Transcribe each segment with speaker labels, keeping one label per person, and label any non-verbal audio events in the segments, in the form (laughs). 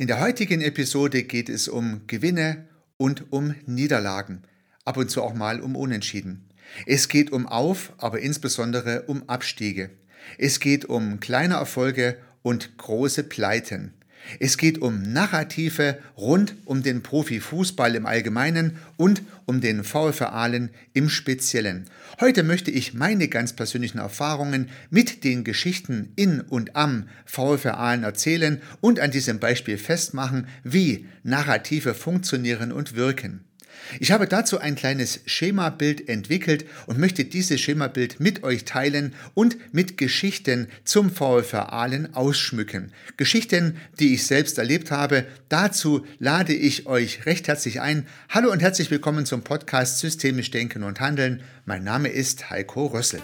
Speaker 1: In der heutigen Episode geht es um Gewinne und um Niederlagen, ab und zu auch mal um Unentschieden. Es geht um Auf, aber insbesondere um Abstiege. Es geht um kleine Erfolge und große Pleiten. Es geht um Narrative rund um den Profifußball im Allgemeinen und um den VfR Aalen im Speziellen. Heute möchte ich meine ganz persönlichen Erfahrungen mit den Geschichten in und am VfR Aalen erzählen und an diesem Beispiel festmachen, wie Narrative funktionieren und wirken. Ich habe dazu ein kleines Schemabild entwickelt und möchte dieses Schemabild mit euch teilen und mit Geschichten zum VfR Aalen ausschmücken. Geschichten, die ich selbst erlebt habe. Dazu lade ich euch recht herzlich ein. Hallo und herzlich willkommen zum Podcast Systemisch Denken und Handeln. Mein Name ist Heiko Rössel.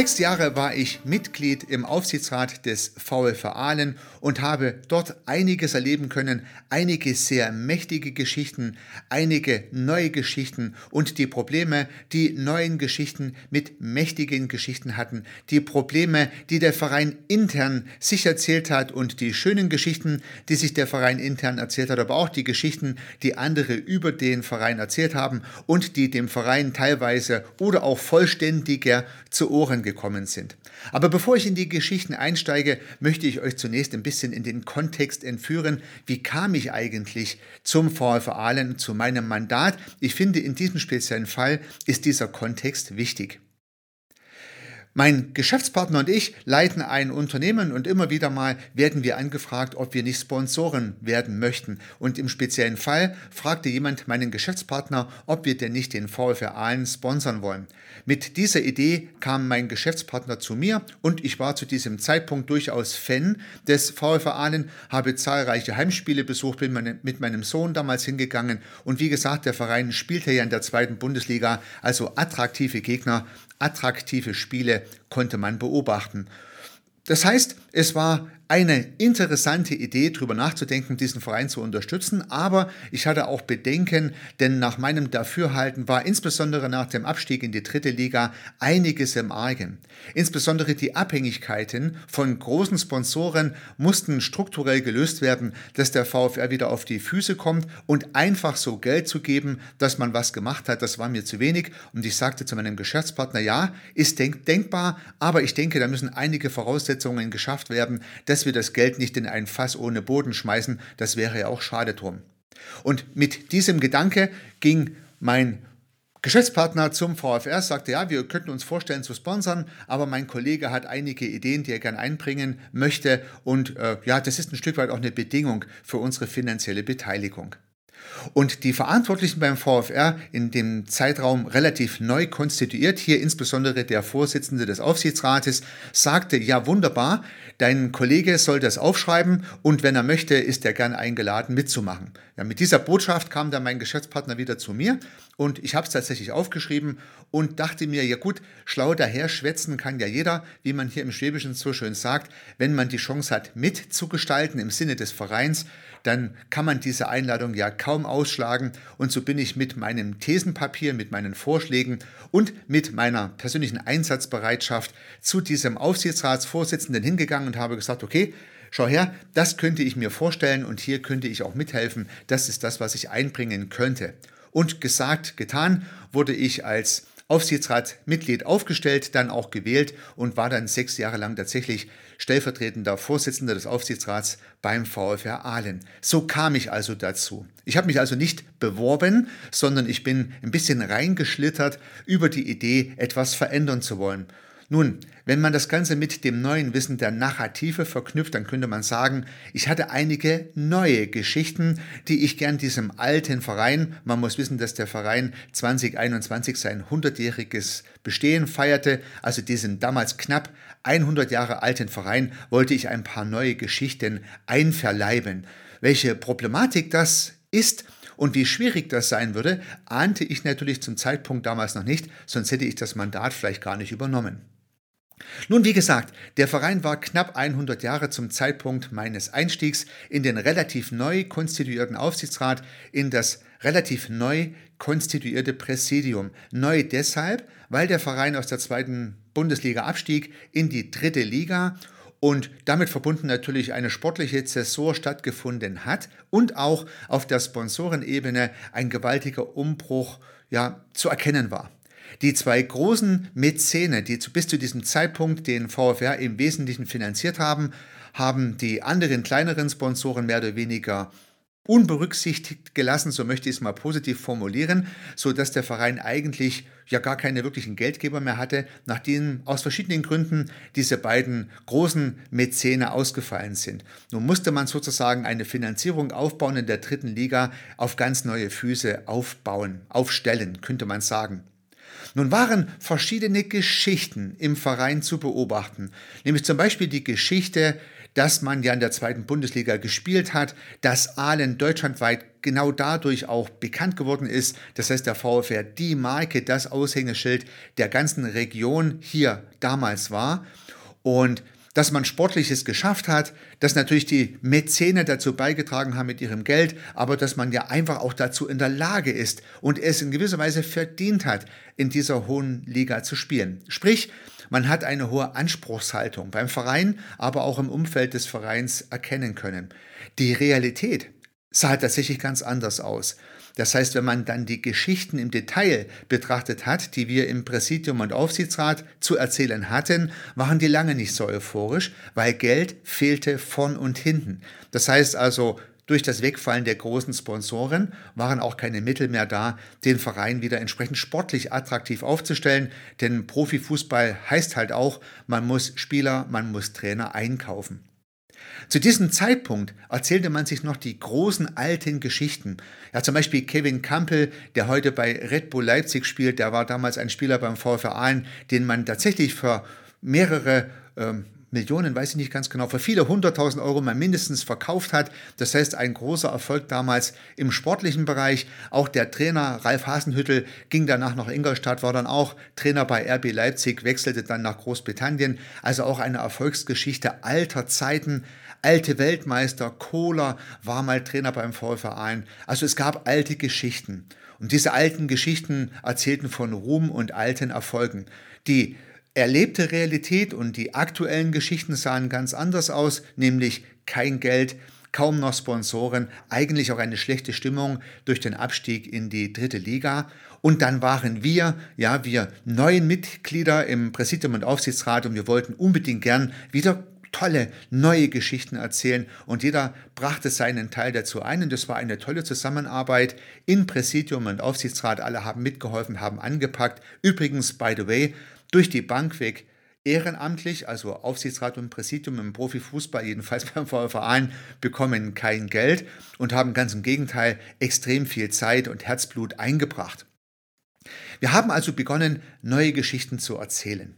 Speaker 1: Sechs Jahre war ich Mitglied im Aufsichtsrat des VfR Aalen und habe dort einiges erleben können, einige sehr mächtige Geschichten, einige neue Geschichten und die Probleme, die neuen Geschichten mit mächtigen Geschichten hatten, die Probleme, die der Verein intern sich erzählt hat und die schönen Geschichten, die sich der Verein intern erzählt hat, aber auch die Geschichten, die andere über den Verein erzählt haben und die dem Verein teilweise oder auch vollständiger zu Ohren gekommen sind. Aber bevor ich in die Geschichten einsteige, möchte ich euch zunächst ein bisschen in den Kontext entführen. Wie kam ich eigentlich zum VfR Aalen, zu meinem Mandat? Ich finde, in diesem speziellen Fall ist dieser Kontext wichtig. Mein Geschäftspartner und ich leiten ein Unternehmen und immer wieder mal werden wir angefragt, ob wir nicht Sponsoren werden möchten. Und im speziellen Fall fragte jemand meinen Geschäftspartner, ob wir denn nicht den VfR Aalen sponsern wollen. Mit dieser Idee kam mein Geschäftspartner zu mir und ich war zu diesem Zeitpunkt durchaus Fan des VfR Aalen, habe zahlreiche Heimspiele besucht, bin mit meinem Sohn damals hingegangen und wie gesagt, der Verein spielte ja in der zweiten Bundesliga, also attraktive Gegner attraktive Spiele konnte man beobachten. Das heißt, es war eine interessante Idee, darüber nachzudenken, diesen Verein zu unterstützen. Aber ich hatte auch Bedenken, denn nach meinem Dafürhalten war insbesondere nach dem Abstieg in die dritte Liga einiges im Argen. Insbesondere die Abhängigkeiten von großen Sponsoren mussten strukturell gelöst werden, dass der VfR wieder auf die Füße kommt und einfach so Geld zu geben, dass man was gemacht hat, das war mir zu wenig. Und ich sagte zu meinem Geschäftspartner, ja, ist denk denkbar, aber ich denke, da müssen einige Voraussetzungen geschafft werden, dass dass wir das Geld nicht in ein Fass ohne Boden schmeißen, das wäre ja auch schade drum. Und mit diesem Gedanke ging mein Geschäftspartner zum VfR, sagte, ja, wir könnten uns vorstellen zu sponsern, aber mein Kollege hat einige Ideen, die er gern einbringen möchte und äh, ja, das ist ein Stück weit auch eine Bedingung für unsere finanzielle Beteiligung. Und die Verantwortlichen beim VfR in dem Zeitraum relativ neu konstituiert, hier insbesondere der Vorsitzende des Aufsichtsrates, sagte, ja wunderbar, dein Kollege soll das aufschreiben und wenn er möchte, ist er gern eingeladen mitzumachen. Ja, mit dieser Botschaft kam dann mein Geschäftspartner wieder zu mir und ich habe es tatsächlich aufgeschrieben und dachte mir, ja gut, schlau daher schwätzen kann ja jeder, wie man hier im Schwäbischen so schön sagt, wenn man die Chance hat, mitzugestalten im Sinne des Vereins, dann kann man diese Einladung ja kaum ausschlagen. Und so bin ich mit meinem Thesenpapier, mit meinen Vorschlägen und mit meiner persönlichen Einsatzbereitschaft zu diesem Aufsichtsratsvorsitzenden hingegangen und habe gesagt, okay, schau her, das könnte ich mir vorstellen und hier könnte ich auch mithelfen. Das ist das, was ich einbringen könnte. Und gesagt, getan, wurde ich als Aufsichtsratsmitglied aufgestellt, dann auch gewählt und war dann sechs Jahre lang tatsächlich stellvertretender Vorsitzender des Aufsichtsrats beim VfR Aalen. So kam ich also dazu. Ich habe mich also nicht beworben, sondern ich bin ein bisschen reingeschlittert über die Idee, etwas verändern zu wollen. Nun, wenn man das Ganze mit dem neuen Wissen der Narrative verknüpft, dann könnte man sagen, ich hatte einige neue Geschichten, die ich gern diesem alten Verein, man muss wissen, dass der Verein 2021 sein 100-jähriges Bestehen feierte, also diesen damals knapp 100 Jahre alten Verein, wollte ich ein paar neue Geschichten einverleiben. Welche Problematik das ist, und wie schwierig das sein würde, ahnte ich natürlich zum Zeitpunkt damals noch nicht, sonst hätte ich das Mandat vielleicht gar nicht übernommen. Nun, wie gesagt, der Verein war knapp 100 Jahre zum Zeitpunkt meines Einstiegs in den relativ neu konstituierten Aufsichtsrat, in das relativ neu konstituierte Präsidium. Neu deshalb, weil der Verein aus der zweiten Bundesliga abstieg in die dritte Liga und damit verbunden natürlich eine sportliche Zäsur stattgefunden hat und auch auf der Sponsorenebene ein gewaltiger Umbruch ja, zu erkennen war. Die zwei großen Mäzene, die bis zu diesem Zeitpunkt den VfR im Wesentlichen finanziert haben, haben die anderen kleineren Sponsoren mehr oder weniger unberücksichtigt gelassen, so möchte ich es mal positiv formulieren, so dass der Verein eigentlich ja gar keine wirklichen Geldgeber mehr hatte, nachdem aus verschiedenen Gründen diese beiden großen Mäzene ausgefallen sind. Nun musste man sozusagen eine Finanzierung aufbauen in der dritten Liga auf ganz neue Füße aufbauen, aufstellen, könnte man sagen. Nun waren verschiedene Geschichten im Verein zu beobachten, nämlich zum Beispiel die Geschichte, dass man ja in der zweiten Bundesliga gespielt hat, dass Aalen deutschlandweit genau dadurch auch bekannt geworden ist. Das heißt, der VfR die Marke, das Aushängeschild der ganzen Region hier damals war. Und dass man Sportliches geschafft hat, dass natürlich die Mäzene dazu beigetragen haben mit ihrem Geld, aber dass man ja einfach auch dazu in der Lage ist und es in gewisser Weise verdient hat, in dieser hohen Liga zu spielen. Sprich, man hat eine hohe Anspruchshaltung beim Verein, aber auch im Umfeld des Vereins erkennen können. Die Realität sah tatsächlich ganz anders aus. Das heißt, wenn man dann die Geschichten im Detail betrachtet hat, die wir im Präsidium und Aufsichtsrat zu erzählen hatten, waren die lange nicht so euphorisch, weil Geld fehlte vorn und hinten. Das heißt also, durch das Wegfallen der großen Sponsoren waren auch keine Mittel mehr da, den Verein wieder entsprechend sportlich attraktiv aufzustellen, denn Profifußball heißt halt auch, man muss Spieler, man muss Trainer einkaufen. Zu diesem Zeitpunkt erzählte man sich noch die großen alten Geschichten. Ja, zum Beispiel Kevin Campbell, der heute bei Red Bull Leipzig spielt, der war damals ein Spieler beim VfR den man tatsächlich für mehrere ähm, Millionen, weiß ich nicht ganz genau, für viele hunderttausend Euro mal mindestens verkauft hat. Das heißt, ein großer Erfolg damals im sportlichen Bereich. Auch der Trainer Ralf Hasenhüttel ging danach nach Ingolstadt, war dann auch Trainer bei RB Leipzig, wechselte dann nach Großbritannien. Also auch eine Erfolgsgeschichte alter Zeiten. Alte Weltmeister, Kohler war mal Trainer beim Aalen. Also es gab alte Geschichten. Und diese alten Geschichten erzählten von Ruhm und alten Erfolgen. Die erlebte Realität und die aktuellen Geschichten sahen ganz anders aus, nämlich kein Geld, kaum noch Sponsoren, eigentlich auch eine schlechte Stimmung durch den Abstieg in die dritte Liga. Und dann waren wir, ja, wir neuen Mitglieder im Präsidium und Aufsichtsrat und wir wollten unbedingt gern wieder tolle neue Geschichten erzählen und jeder brachte seinen Teil dazu ein und das war eine tolle Zusammenarbeit in Präsidium und Aufsichtsrat. Alle haben mitgeholfen, haben angepackt. Übrigens, by the way, durch die Bank weg ehrenamtlich, also Aufsichtsrat und Präsidium im Profifußball, jedenfalls (laughs) beim Verein, bekommen kein Geld und haben ganz im Gegenteil extrem viel Zeit und Herzblut eingebracht. Wir haben also begonnen, neue Geschichten zu erzählen.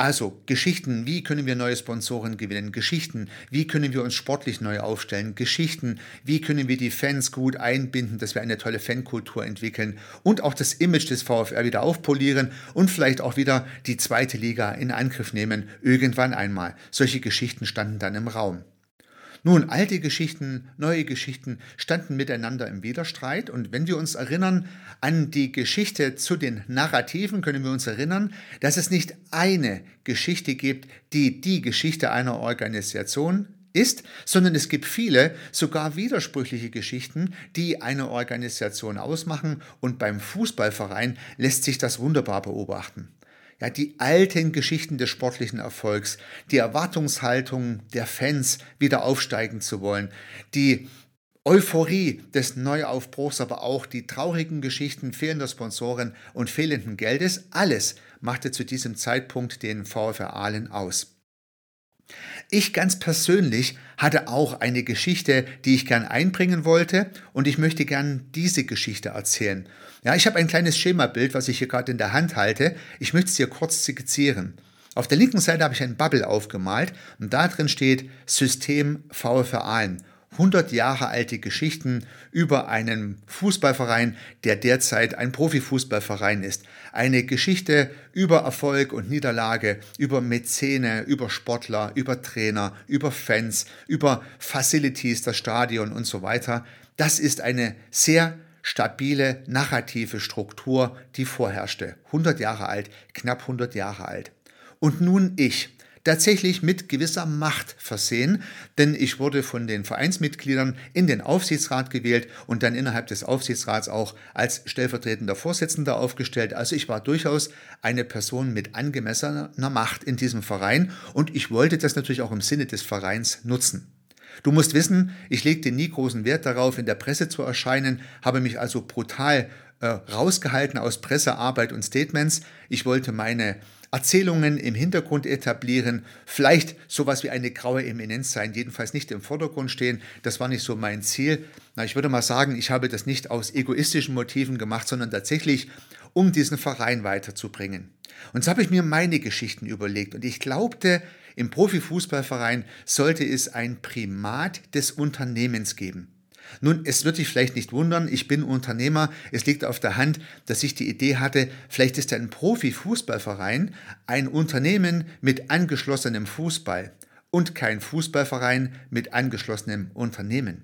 Speaker 1: Also Geschichten, wie können wir neue Sponsoren gewinnen? Geschichten, wie können wir uns sportlich neu aufstellen? Geschichten, wie können wir die Fans gut einbinden, dass wir eine tolle Fankultur entwickeln und auch das Image des VfR wieder aufpolieren und vielleicht auch wieder die zweite Liga in Angriff nehmen, irgendwann einmal. Solche Geschichten standen dann im Raum. Nun, alte Geschichten, neue Geschichten standen miteinander im Widerstreit. Und wenn wir uns erinnern an die Geschichte zu den Narrativen, können wir uns erinnern, dass es nicht eine Geschichte gibt, die die Geschichte einer Organisation ist, sondern es gibt viele, sogar widersprüchliche Geschichten, die eine Organisation ausmachen. Und beim Fußballverein lässt sich das wunderbar beobachten ja, die alten Geschichten des sportlichen Erfolgs, die Erwartungshaltung der Fans wieder aufsteigen zu wollen, die Euphorie des Neuaufbruchs, aber auch die traurigen Geschichten fehlender Sponsoren und fehlenden Geldes, alles machte zu diesem Zeitpunkt den VfR Aalen aus. Ich ganz persönlich hatte auch eine Geschichte, die ich gern einbringen wollte und ich möchte gern diese Geschichte erzählen. Ja, ich habe ein kleines Schemabild, was ich hier gerade in der Hand halte. Ich möchte es hier kurz skizzieren. Auf der linken Seite habe ich ein Bubble aufgemalt und da drin steht System Aalen. 100 Jahre alte Geschichten über einen Fußballverein, der derzeit ein Profifußballverein ist. Eine Geschichte über Erfolg und Niederlage, über Mäzene, über Sportler, über Trainer, über Fans, über Facilities, das Stadion und so weiter. Das ist eine sehr stabile narrative Struktur, die vorherrschte. 100 Jahre alt, knapp 100 Jahre alt. Und nun ich tatsächlich mit gewisser Macht versehen, denn ich wurde von den Vereinsmitgliedern in den Aufsichtsrat gewählt und dann innerhalb des Aufsichtsrats auch als stellvertretender Vorsitzender aufgestellt. Also ich war durchaus eine Person mit angemessener Macht in diesem Verein und ich wollte das natürlich auch im Sinne des Vereins nutzen. Du musst wissen, ich legte nie großen Wert darauf, in der Presse zu erscheinen, habe mich also brutal äh, rausgehalten aus Pressearbeit und Statements. Ich wollte meine Erzählungen im Hintergrund etablieren, vielleicht sowas wie eine graue Eminenz sein, jedenfalls nicht im Vordergrund stehen. Das war nicht so mein Ziel. Na, ich würde mal sagen, ich habe das nicht aus egoistischen Motiven gemacht, sondern tatsächlich, um diesen Verein weiterzubringen. Und so habe ich mir meine Geschichten überlegt und ich glaubte, im Profifußballverein sollte es ein Primat des Unternehmens geben. Nun, es wird dich vielleicht nicht wundern, ich bin Unternehmer. Es liegt auf der Hand, dass ich die Idee hatte, vielleicht ist ein Profi-Fußballverein ein Unternehmen mit angeschlossenem Fußball und kein Fußballverein mit angeschlossenem Unternehmen.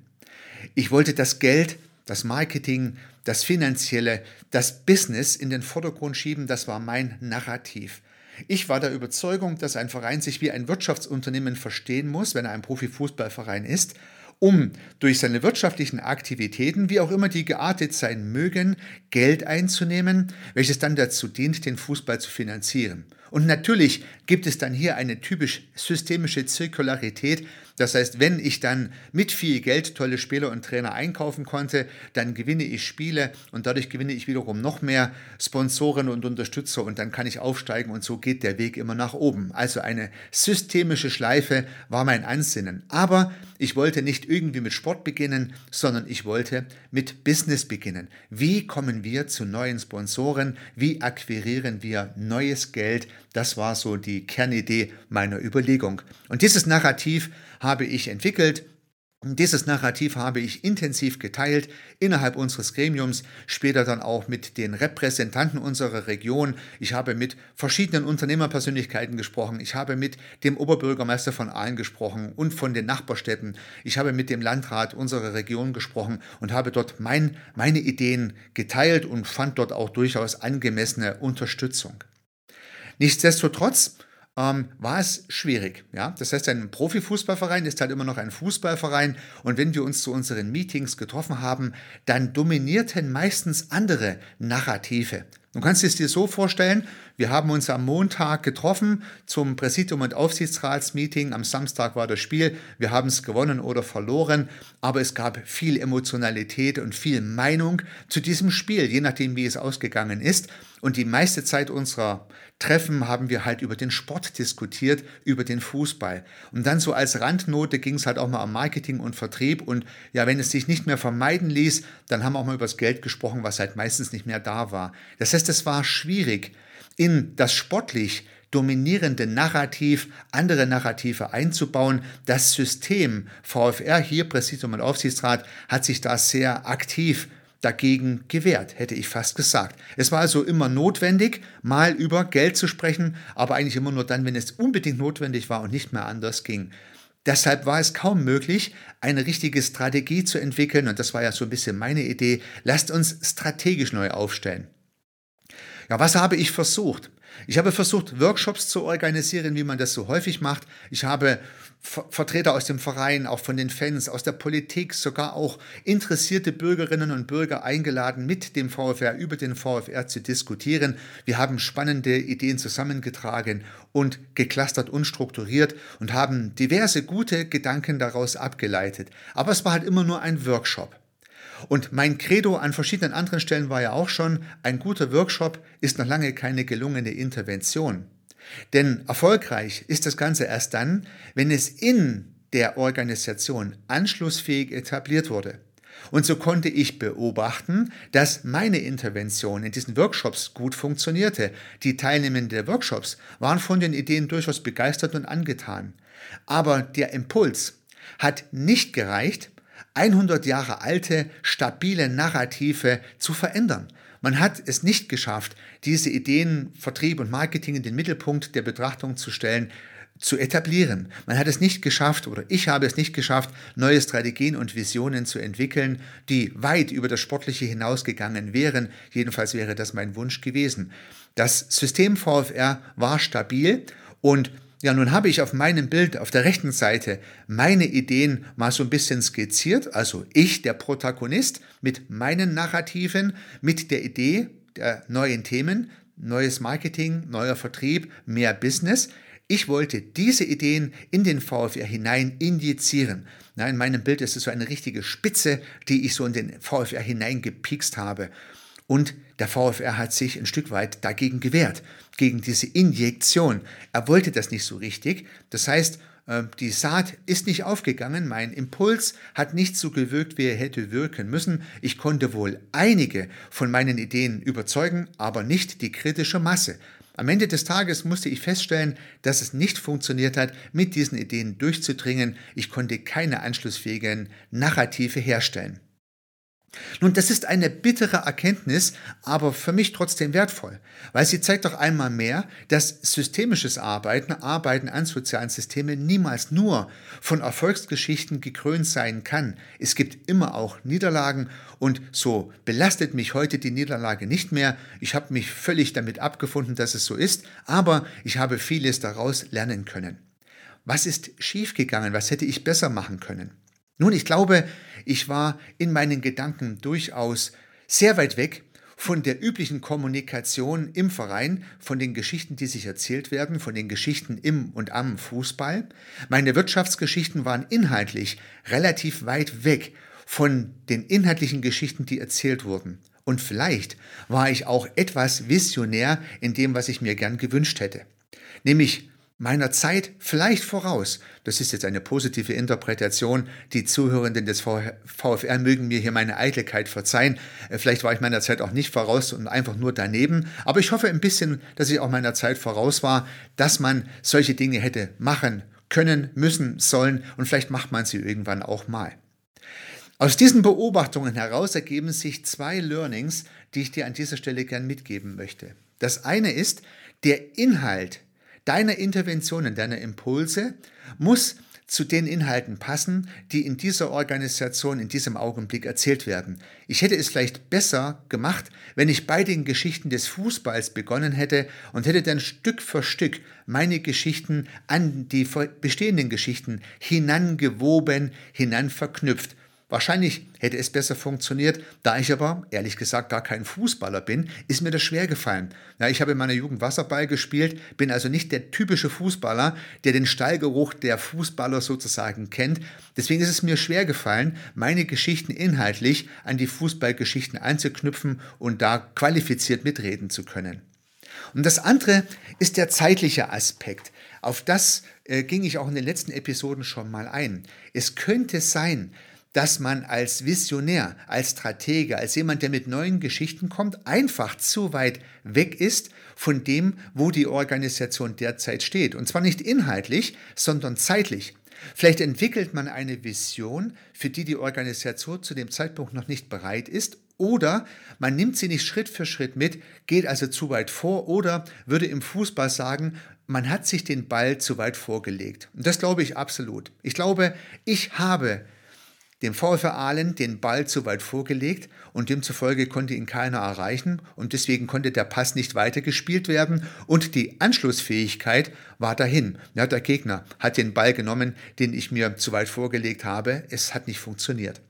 Speaker 1: Ich wollte das Geld, das Marketing, das Finanzielle, das Business in den Vordergrund schieben, das war mein Narrativ. Ich war der Überzeugung, dass ein Verein sich wie ein Wirtschaftsunternehmen verstehen muss, wenn er ein Profifußballverein ist um durch seine wirtschaftlichen Aktivitäten, wie auch immer die geartet sein mögen, Geld einzunehmen, welches dann dazu dient, den Fußball zu finanzieren. Und natürlich gibt es dann hier eine typisch systemische Zirkularität. Das heißt, wenn ich dann mit viel Geld tolle Spieler und Trainer einkaufen konnte, dann gewinne ich Spiele und dadurch gewinne ich wiederum noch mehr Sponsoren und Unterstützer und dann kann ich aufsteigen und so geht der Weg immer nach oben. Also eine systemische Schleife war mein Ansinnen. Aber ich wollte nicht irgendwie mit Sport beginnen, sondern ich wollte mit Business beginnen. Wie kommen wir zu neuen Sponsoren? Wie akquirieren wir neues Geld? Das war so die Kernidee meiner Überlegung. Und dieses Narrativ habe ich entwickelt. Dieses Narrativ habe ich intensiv geteilt innerhalb unseres Gremiums, später dann auch mit den Repräsentanten unserer Region. Ich habe mit verschiedenen Unternehmerpersönlichkeiten gesprochen. Ich habe mit dem Oberbürgermeister von Aalen gesprochen und von den Nachbarstädten. Ich habe mit dem Landrat unserer Region gesprochen und habe dort mein, meine Ideen geteilt und fand dort auch durchaus angemessene Unterstützung. Nichtsdestotrotz ähm, war es schwierig. Ja? Das heißt, ein Profifußballverein ist halt immer noch ein Fußballverein und wenn wir uns zu unseren Meetings getroffen haben, dann dominierten meistens andere Narrative. Du kannst es dir so vorstellen, wir haben uns am Montag getroffen zum Präsidium- und Aufsichtsratsmeeting. Am Samstag war das Spiel. Wir haben es gewonnen oder verloren, aber es gab viel Emotionalität und viel Meinung zu diesem Spiel, je nachdem, wie es ausgegangen ist. Und die meiste Zeit unserer Treffen haben wir halt über den Sport diskutiert, über den Fußball. Und dann so als Randnote ging es halt auch mal um Marketing und Vertrieb. Und ja, wenn es sich nicht mehr vermeiden ließ, dann haben wir auch mal über das Geld gesprochen, was halt meistens nicht mehr da war. Das heißt, es war schwierig, in das sportlich dominierende Narrativ andere Narrative einzubauen. Das System VfR hier, Präsidium und Aufsichtsrat, hat sich da sehr aktiv dagegen gewehrt, hätte ich fast gesagt. Es war also immer notwendig, mal über Geld zu sprechen, aber eigentlich immer nur dann, wenn es unbedingt notwendig war und nicht mehr anders ging. Deshalb war es kaum möglich, eine richtige Strategie zu entwickeln, und das war ja so ein bisschen meine Idee, lasst uns strategisch neu aufstellen. Ja, was habe ich versucht? Ich habe versucht, Workshops zu organisieren, wie man das so häufig macht. Ich habe Vertreter aus dem Verein, auch von den Fans, aus der Politik, sogar auch interessierte Bürgerinnen und Bürger eingeladen, mit dem VfR über den VfR zu diskutieren. Wir haben spannende Ideen zusammengetragen und geklustert und strukturiert und haben diverse gute Gedanken daraus abgeleitet. Aber es war halt immer nur ein Workshop. Und mein Credo an verschiedenen anderen Stellen war ja auch schon, ein guter Workshop ist noch lange keine gelungene Intervention. Denn erfolgreich ist das Ganze erst dann, wenn es in der Organisation anschlussfähig etabliert wurde. Und so konnte ich beobachten, dass meine Intervention in diesen Workshops gut funktionierte. Die Teilnehmenden der Workshops waren von den Ideen durchaus begeistert und angetan. Aber der Impuls hat nicht gereicht, 100 Jahre alte, stabile Narrative zu verändern. Man hat es nicht geschafft, diese Ideen, Vertrieb und Marketing in den Mittelpunkt der Betrachtung zu stellen, zu etablieren. Man hat es nicht geschafft, oder ich habe es nicht geschafft, neue Strategien und Visionen zu entwickeln, die weit über das Sportliche hinausgegangen wären. Jedenfalls wäre das mein Wunsch gewesen. Das System VFR war stabil und ja, nun habe ich auf meinem Bild auf der rechten Seite meine Ideen mal so ein bisschen skizziert, also ich, der Protagonist, mit meinen Narrativen, mit der Idee der neuen Themen, neues Marketing, neuer Vertrieb, mehr Business. Ich wollte diese Ideen in den VfR hinein injizieren. Na, in meinem Bild ist es so eine richtige Spitze, die ich so in den VfR hineingepikst habe. Und der VfR hat sich ein Stück weit dagegen gewehrt, gegen diese Injektion. Er wollte das nicht so richtig. Das heißt, äh, die Saat ist nicht aufgegangen, mein Impuls hat nicht so gewirkt, wie er hätte wirken müssen. Ich konnte wohl einige von meinen Ideen überzeugen, aber nicht die kritische Masse. Am Ende des Tages musste ich feststellen, dass es nicht funktioniert hat, mit diesen Ideen durchzudringen. Ich konnte keine anschlussfähigen Narrative herstellen. Nun, das ist eine bittere Erkenntnis, aber für mich trotzdem wertvoll, weil sie zeigt doch einmal mehr, dass systemisches Arbeiten, Arbeiten an sozialen Systemen niemals nur von Erfolgsgeschichten gekrönt sein kann. Es gibt immer auch Niederlagen und so belastet mich heute die Niederlage nicht mehr. Ich habe mich völlig damit abgefunden, dass es so ist, aber ich habe vieles daraus lernen können. Was ist schiefgegangen? Was hätte ich besser machen können? Nun, ich glaube, ich war in meinen Gedanken durchaus sehr weit weg von der üblichen Kommunikation im Verein, von den Geschichten, die sich erzählt werden, von den Geschichten im und am Fußball. Meine Wirtschaftsgeschichten waren inhaltlich relativ weit weg von den inhaltlichen Geschichten, die erzählt wurden. Und vielleicht war ich auch etwas visionär in dem, was ich mir gern gewünscht hätte. Nämlich meiner Zeit vielleicht voraus. Das ist jetzt eine positive Interpretation. Die Zuhörenden des VfR mögen mir hier meine Eitelkeit verzeihen. Äh, vielleicht war ich meiner Zeit auch nicht voraus und einfach nur daneben. Aber ich hoffe ein bisschen, dass ich auch meiner Zeit voraus war, dass man solche Dinge hätte machen können, müssen, sollen und vielleicht macht man sie irgendwann auch mal. Aus diesen Beobachtungen heraus ergeben sich zwei Learnings, die ich dir an dieser Stelle gern mitgeben möchte. Das eine ist, der Inhalt Deine Interventionen, deine Impulse muss zu den Inhalten passen, die in dieser Organisation in diesem Augenblick erzählt werden. Ich hätte es vielleicht besser gemacht, wenn ich bei den Geschichten des Fußballs begonnen hätte und hätte dann Stück für Stück meine Geschichten an die bestehenden Geschichten hinangewoben, hinanverknüpft. Wahrscheinlich hätte es besser funktioniert, da ich aber ehrlich gesagt gar kein Fußballer bin, ist mir das schwer gefallen. Ja, ich habe in meiner Jugend Wasserball gespielt, bin also nicht der typische Fußballer, der den Stallgeruch der Fußballer sozusagen kennt. Deswegen ist es mir schwer gefallen, meine Geschichten inhaltlich an die Fußballgeschichten anzuknüpfen und da qualifiziert mitreden zu können. Und das andere ist der zeitliche Aspekt. Auf das äh, ging ich auch in den letzten Episoden schon mal ein. Es könnte sein, dass man als Visionär, als Stratege, als jemand, der mit neuen Geschichten kommt, einfach zu weit weg ist von dem, wo die Organisation derzeit steht. Und zwar nicht inhaltlich, sondern zeitlich. Vielleicht entwickelt man eine Vision, für die die Organisation zu dem Zeitpunkt noch nicht bereit ist, oder man nimmt sie nicht Schritt für Schritt mit, geht also zu weit vor, oder würde im Fußball sagen, man hat sich den Ball zu weit vorgelegt. Und das glaube ich absolut. Ich glaube, ich habe dem VfR Aalen den Ball zu weit vorgelegt und demzufolge konnte ihn keiner erreichen und deswegen konnte der Pass nicht weitergespielt werden und die Anschlussfähigkeit war dahin. Ja, der Gegner hat den Ball genommen, den ich mir zu weit vorgelegt habe. Es hat nicht funktioniert.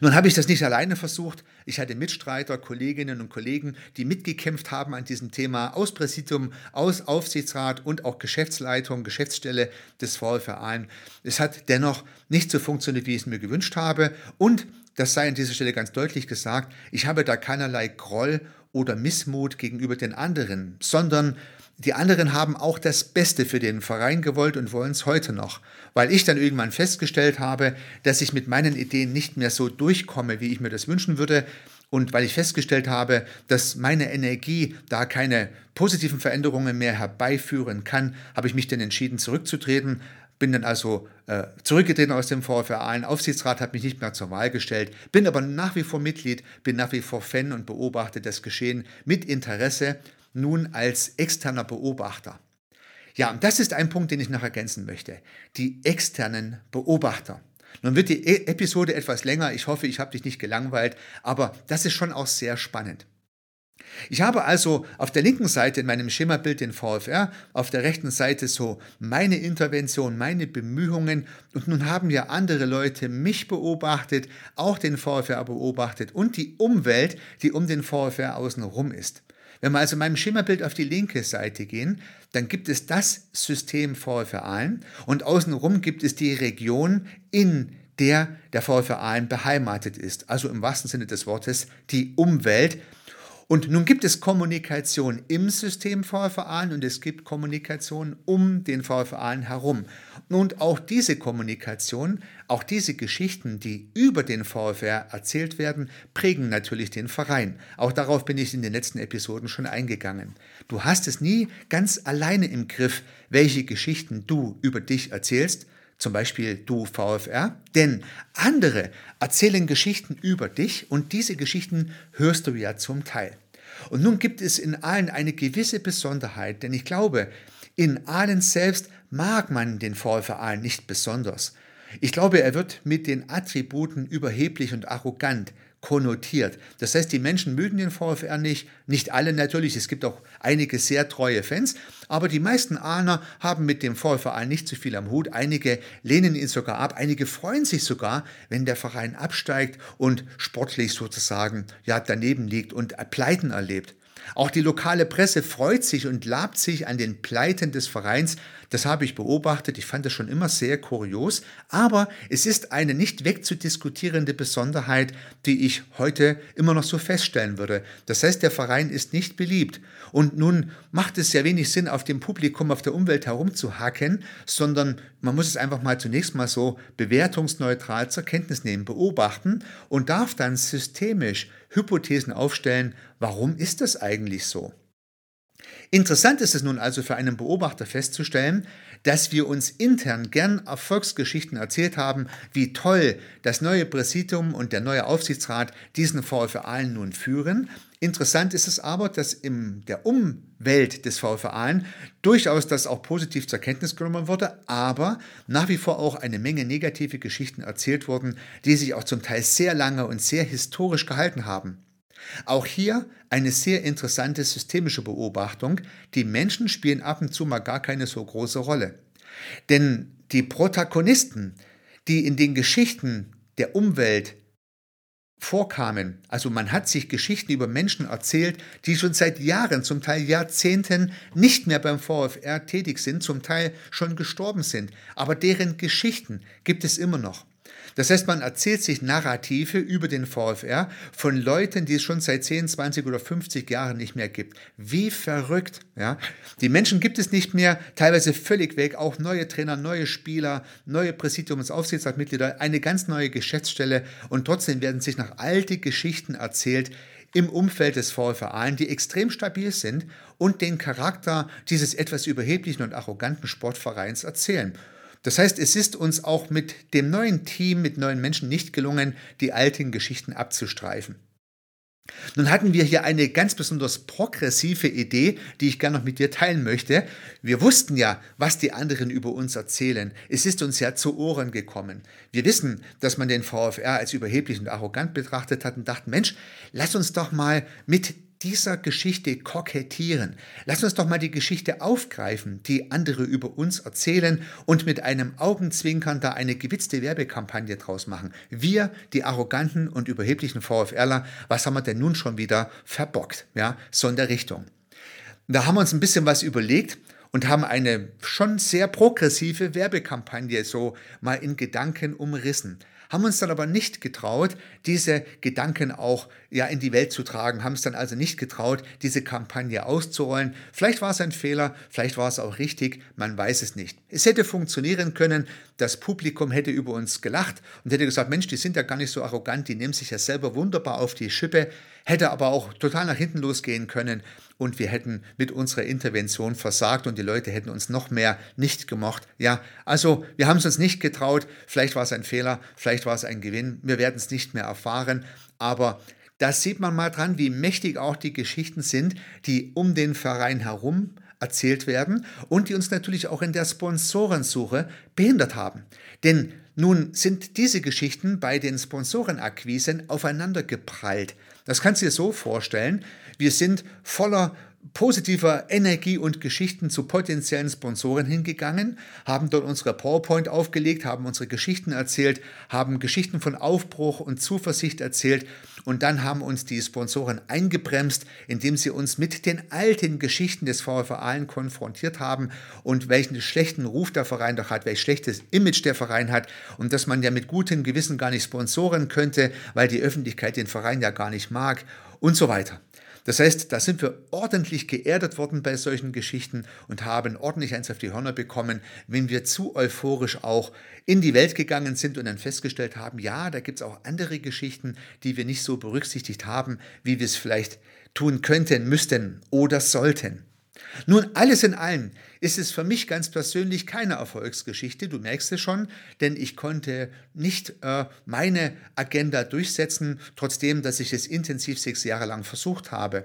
Speaker 1: Nun habe ich das nicht alleine versucht. Ich hatte Mitstreiter, Kolleginnen und Kollegen, die mitgekämpft haben an diesem Thema aus Präsidium, aus Aufsichtsrat und auch Geschäftsleitung, Geschäftsstelle des VfR Es hat dennoch nicht so funktioniert, wie ich es mir gewünscht habe. Und das sei an dieser Stelle ganz deutlich gesagt, ich habe da keinerlei Groll oder Missmut gegenüber den anderen, sondern die anderen haben auch das Beste für den Verein gewollt und wollen es heute noch, weil ich dann irgendwann festgestellt habe, dass ich mit meinen Ideen nicht mehr so durchkomme, wie ich mir das wünschen würde. Und weil ich festgestellt habe, dass meine Energie da keine positiven Veränderungen mehr herbeiführen kann, habe ich mich dann entschieden, zurückzutreten, bin dann also äh, zurückgetreten aus dem VfR Aalen. Aufsichtsrat hat mich nicht mehr zur Wahl gestellt, bin aber nach wie vor Mitglied, bin nach wie vor Fan und beobachte das Geschehen mit Interesse, nun als externer Beobachter. Ja, und das ist ein Punkt, den ich noch ergänzen möchte. Die externen Beobachter. Nun wird die e Episode etwas länger. Ich hoffe, ich habe dich nicht gelangweilt, aber das ist schon auch sehr spannend. Ich habe also auf der linken Seite in meinem Schemabild den VfR, auf der rechten Seite so meine Intervention, meine Bemühungen und nun haben ja andere Leute mich beobachtet, auch den VfR beobachtet und die Umwelt, die um den VfR außenrum ist. Wenn wir also in meinem Schemabild auf die linke Seite gehen, dann gibt es das System VfR Aalen und außenrum gibt es die Region, in der der VfR Aalen beheimatet ist. Also im wahrsten Sinne des Wortes die Umwelt, und nun gibt es Kommunikation im System VFA und es gibt Kommunikation um den VFA herum. Und auch diese Kommunikation, auch diese Geschichten, die über den VfR erzählt werden, prägen natürlich den Verein. Auch darauf bin ich in den letzten Episoden schon eingegangen. Du hast es nie ganz alleine im Griff, welche Geschichten du über dich erzählst, zum Beispiel du VfR, denn andere erzählen Geschichten über dich und diese Geschichten hörst du ja zum Teil. Und nun gibt es in allen eine gewisse Besonderheit, denn ich glaube, in allen selbst mag man den VfR nicht besonders. Ich glaube, er wird mit den Attributen überheblich und arrogant konnotiert. Das heißt, die Menschen mögen den VfR nicht, nicht alle natürlich, es gibt auch einige sehr treue Fans, aber die meisten Ahner haben mit dem VfR nicht zu viel am Hut, einige lehnen ihn sogar ab, einige freuen sich sogar, wenn der Verein absteigt und sportlich sozusagen ja daneben liegt und Pleiten erlebt. Auch die lokale Presse freut sich und labt sich an den Pleiten des Vereins. Das habe ich beobachtet. Ich fand das schon immer sehr kurios. Aber es ist eine nicht wegzudiskutierende Besonderheit, die ich heute immer noch so feststellen würde. Das heißt, der Verein ist nicht beliebt. Und nun macht es sehr wenig Sinn, auf dem Publikum, auf der Umwelt herumzuhacken, sondern man muss es einfach mal zunächst mal so bewertungsneutral zur Kenntnis nehmen, beobachten und darf dann systemisch Hypothesen aufstellen, warum ist das eigentlich so? Interessant ist es nun also für einen Beobachter festzustellen, dass wir uns intern gern Erfolgsgeschichten erzählt haben, wie toll das neue Präsidium und der neue Aufsichtsrat diesen VfR nun führen. Interessant ist es aber, dass in der Umwelt des VfR durchaus das auch positiv zur Kenntnis genommen wurde, aber nach wie vor auch eine Menge negative Geschichten erzählt wurden, die sich auch zum Teil sehr lange und sehr historisch gehalten haben. Auch hier eine sehr interessante systemische Beobachtung. Die Menschen spielen ab und zu mal gar keine so große Rolle. Denn die Protagonisten, die in den Geschichten der Umwelt vorkamen, also man hat sich Geschichten über Menschen erzählt, die schon seit Jahren, zum Teil Jahrzehnten nicht mehr beim VfR tätig sind, zum Teil schon gestorben sind, aber deren Geschichten gibt es immer noch. Das heißt, man erzählt sich Narrative über den VfR von Leuten, die es schon seit 10, 20 oder 50 Jahren nicht mehr gibt. Wie verrückt. Ja? Die Menschen gibt es nicht mehr, teilweise völlig weg, auch neue Trainer, neue Spieler, neue Präsidiums- Aufsichtsratmitglieder, eine ganz neue Geschäftsstelle und trotzdem werden sich noch alte Geschichten erzählt, im Umfeld des VfR Aalen, die extrem stabil sind und den Charakter dieses etwas überheblichen und arroganten Sportvereins erzählen. Das heißt, es ist uns auch mit dem neuen Team, mit neuen Menschen nicht gelungen, die alten Geschichten abzustreifen. Nun hatten wir hier eine ganz besonders progressive Idee, die ich gerne noch mit dir teilen möchte. Wir wussten ja, was die anderen über uns erzählen. Es ist uns ja zu Ohren gekommen. Wir wissen, dass man den VfR als überheblich und arrogant betrachtet hat und dachten, Mensch, lass uns doch mal mit dieser Geschichte kokettieren. Lass uns doch mal die Geschichte aufgreifen, die andere über uns erzählen und mit einem Augenzwinkern da eine gewitzte Werbekampagne draus machen. Wir, die arroganten und überheblichen VfRler, was haben wir denn nun schon wieder verbockt? Ja, so in der Richtung. Da haben wir uns ein bisschen was überlegt und haben eine schon sehr progressive Werbekampagne so mal in Gedanken umrissen haben uns dann aber nicht getraut, diese Gedanken auch ja in die Welt zu tragen, haben es dann also nicht getraut, diese Kampagne auszurollen. Vielleicht war es ein Fehler, vielleicht war es auch richtig, man weiß es nicht. Es hätte funktionieren können, das Publikum hätte über uns gelacht und hätte gesagt, Mensch, die sind ja gar nicht so arrogant, die nehmen sich ja selber wunderbar auf die Schippe. Hätte aber auch total nach hinten losgehen können und wir hätten mit unserer Intervention versagt und die Leute hätten uns noch mehr nicht gemocht. Ja, also wir haben es uns nicht getraut. Vielleicht war es ein Fehler, vielleicht war es ein Gewinn. Wir werden es nicht mehr erfahren. Aber da sieht man mal dran, wie mächtig auch die Geschichten sind, die um den Verein herum erzählt werden und die uns natürlich auch in der Sponsorensuche behindert haben. Denn nun sind diese Geschichten bei den Sponsorenakquisen aufeinander geprallt. Das kannst du dir so vorstellen, wir sind voller positiver Energie und Geschichten zu potenziellen Sponsoren hingegangen, haben dort unsere PowerPoint aufgelegt, haben unsere Geschichten erzählt, haben Geschichten von Aufbruch und Zuversicht erzählt und dann haben uns die Sponsoren eingebremst, indem sie uns mit den alten Geschichten des VfR Aalen konfrontiert haben und welchen schlechten Ruf der Verein doch hat, welch schlechtes Image der Verein hat und dass man ja mit gutem Gewissen gar nicht sponsoren könnte, weil die Öffentlichkeit den Verein ja gar nicht mag und so weiter. Das heißt, da sind wir ordentlich geerdet worden bei solchen Geschichten und haben ordentlich eins auf die Hörner bekommen, wenn wir zu euphorisch auch in die Welt gegangen sind und dann festgestellt haben, ja, da gibt es auch andere Geschichten, die wir nicht so berücksichtigt haben, wie wir es vielleicht tun könnten, müssten oder sollten. Nun, alles in allem ist es für mich ganz persönlich keine Erfolgsgeschichte. Du merkst es schon, denn ich konnte nicht äh, meine Agenda durchsetzen, trotzdem, dass ich es intensiv sechs Jahre lang versucht habe.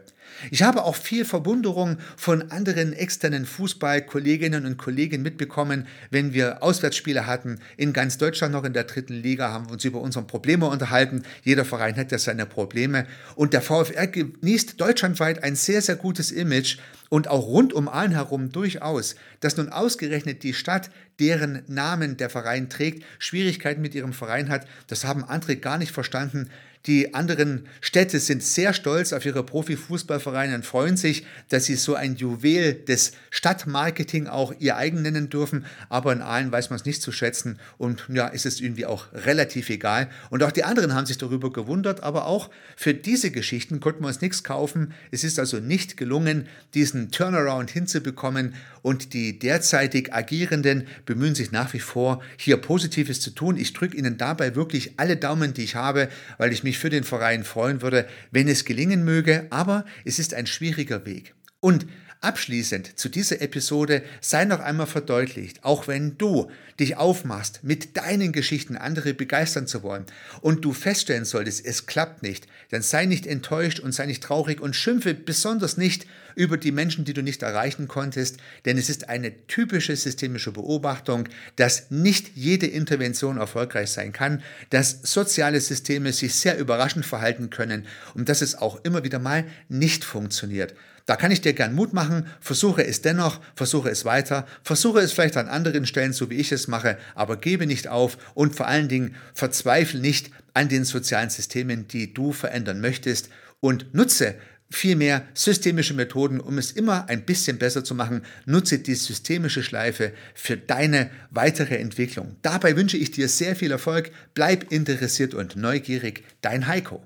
Speaker 1: Ich habe auch viel Verwunderung von anderen externen Fußballkolleginnen und Kollegen mitbekommen, wenn wir Auswärtsspiele hatten. In ganz Deutschland noch in der dritten Liga haben wir uns über unsere Probleme unterhalten. Jeder Verein hat ja seine Probleme. Und der VfR genießt deutschlandweit ein sehr, sehr gutes Image und auch rund um Aalen herum durchaus, dass nun ausgerechnet die Stadt, deren Namen der Verein trägt, Schwierigkeiten mit ihrem Verein hat, das haben andere gar nicht verstanden. Die anderen Städte sind sehr stolz auf ihre Profifußballvereine und freuen sich, dass sie so ein Juwel des Stadtmarketing auch ihr eigen nennen dürfen. Aber in allen weiß man es nicht zu schätzen und ja, ist es irgendwie auch relativ egal. Und auch die anderen haben sich darüber gewundert, aber auch für diese Geschichten konnten wir uns nichts kaufen. Es ist also nicht gelungen, diesen Turnaround hinzubekommen und die derzeitig Agierenden bemühen sich nach wie vor, hier Positives zu tun. Ich drücke Ihnen dabei wirklich alle Daumen, die ich habe, weil ich mich mich für den Verein freuen würde, wenn es gelingen möge, aber es ist ein schwieriger Weg. Und Abschließend zu dieser Episode sei noch einmal verdeutlicht, auch wenn du dich aufmachst, mit deinen Geschichten andere begeistern zu wollen und du feststellen solltest, es klappt nicht, dann sei nicht enttäuscht und sei nicht traurig und schimpfe besonders nicht über die Menschen, die du nicht erreichen konntest, denn es ist eine typische systemische Beobachtung, dass nicht jede Intervention erfolgreich sein kann, dass soziale Systeme sich sehr überraschend verhalten können und dass es auch immer wieder mal nicht funktioniert. Da kann ich dir gern Mut machen, versuche es dennoch, versuche es weiter, versuche es vielleicht an anderen Stellen, so wie ich es mache, aber gebe nicht auf und vor allen Dingen verzweifle nicht an den sozialen Systemen, die du verändern möchtest und nutze vielmehr systemische Methoden, um es immer ein bisschen besser zu machen. Nutze die systemische Schleife für deine weitere Entwicklung. Dabei wünsche ich dir sehr viel Erfolg. Bleib interessiert und neugierig. Dein Heiko.